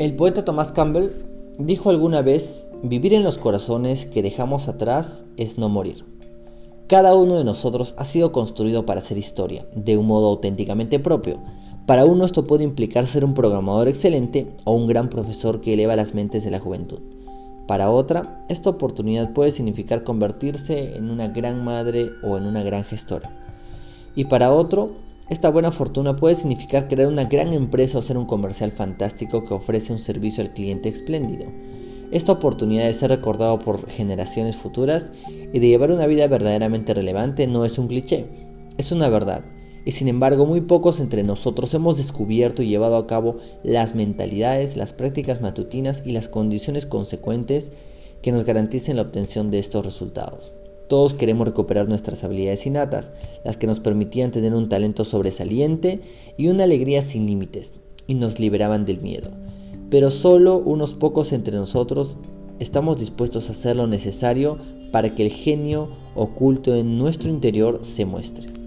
El poeta Thomas Campbell dijo alguna vez, vivir en los corazones que dejamos atrás es no morir. Cada uno de nosotros ha sido construido para hacer historia, de un modo auténticamente propio. Para uno esto puede implicar ser un programador excelente o un gran profesor que eleva las mentes de la juventud. Para otra, esta oportunidad puede significar convertirse en una gran madre o en una gran gestora. Y para otro, esta buena fortuna puede significar crear una gran empresa o ser un comercial fantástico que ofrece un servicio al cliente espléndido. Esta oportunidad de ser recordado por generaciones futuras y de llevar una vida verdaderamente relevante no es un cliché, es una verdad. Y sin embargo, muy pocos entre nosotros hemos descubierto y llevado a cabo las mentalidades, las prácticas matutinas y las condiciones consecuentes que nos garanticen la obtención de estos resultados. Todos queremos recuperar nuestras habilidades innatas, las que nos permitían tener un talento sobresaliente y una alegría sin límites, y nos liberaban del miedo. Pero solo unos pocos entre nosotros estamos dispuestos a hacer lo necesario para que el genio oculto en nuestro interior se muestre.